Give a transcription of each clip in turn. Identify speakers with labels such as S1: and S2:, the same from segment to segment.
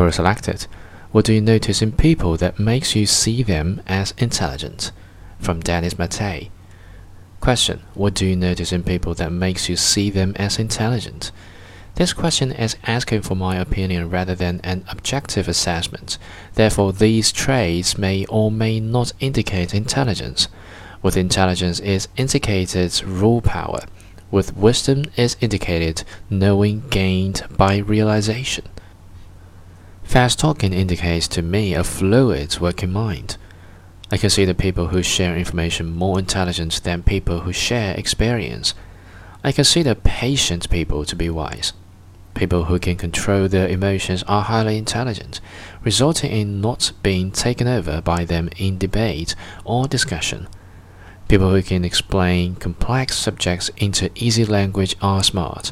S1: Quora selected. What do you notice in people that makes you see them as intelligent? From Dennis Mattei. Question. What do you notice in people that makes you see them as intelligent? This question is asking for my opinion rather than an objective assessment. Therefore, these traits may or may not indicate intelligence. With intelligence is indicated raw power. With wisdom is indicated knowing gained by realization. Fast talking indicates to me a fluid working mind. I consider people who share information more intelligent than people who share experience. I consider patient people to be wise. People who can control their emotions are highly intelligent, resulting in not being taken over by them in debate or discussion. People who can explain complex subjects into easy language are smart.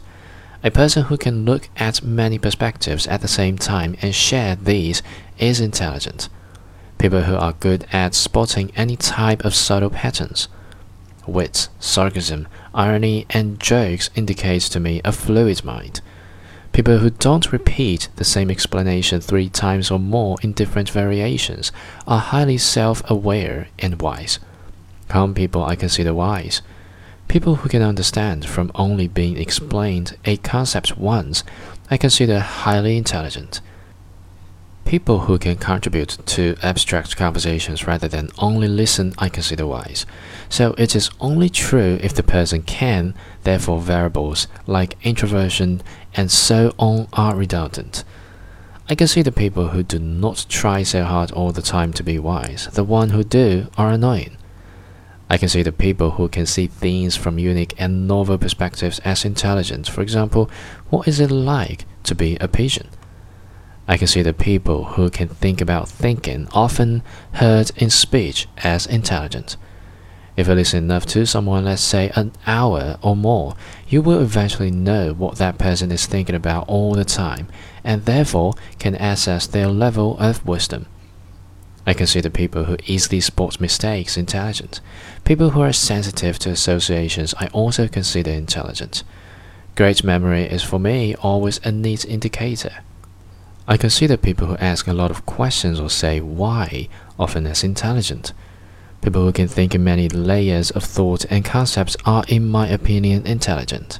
S1: A person who can look at many perspectives at the same time and share these is intelligent. People who are good at spotting any type of subtle patterns. Wit, sarcasm, irony, and jokes indicates to me a fluid mind. People who don't repeat the same explanation three times or more in different variations are highly self aware and wise. Calm people I consider wise. People who can understand from only being explained a concept once, I consider highly intelligent. People who can contribute to abstract conversations rather than only listen, I consider wise. So it is only true if the person can, therefore, variables like introversion and so on are redundant. I consider people who do not try so hard all the time to be wise. The one who do are annoying. I can see the people who can see things from unique and novel perspectives as intelligent. For example, what is it like to be a pigeon? I can see the people who can think about thinking, often heard in speech, as intelligent. If you listen enough to someone, let's say an hour or more, you will eventually know what that person is thinking about all the time, and therefore can assess their level of wisdom. I consider people who easily spot mistakes intelligent. People who are sensitive to associations I also consider intelligent. Great memory is for me always a neat indicator. I consider people who ask a lot of questions or say why often as intelligent. People who can think in many layers of thought and concepts are, in my opinion, intelligent.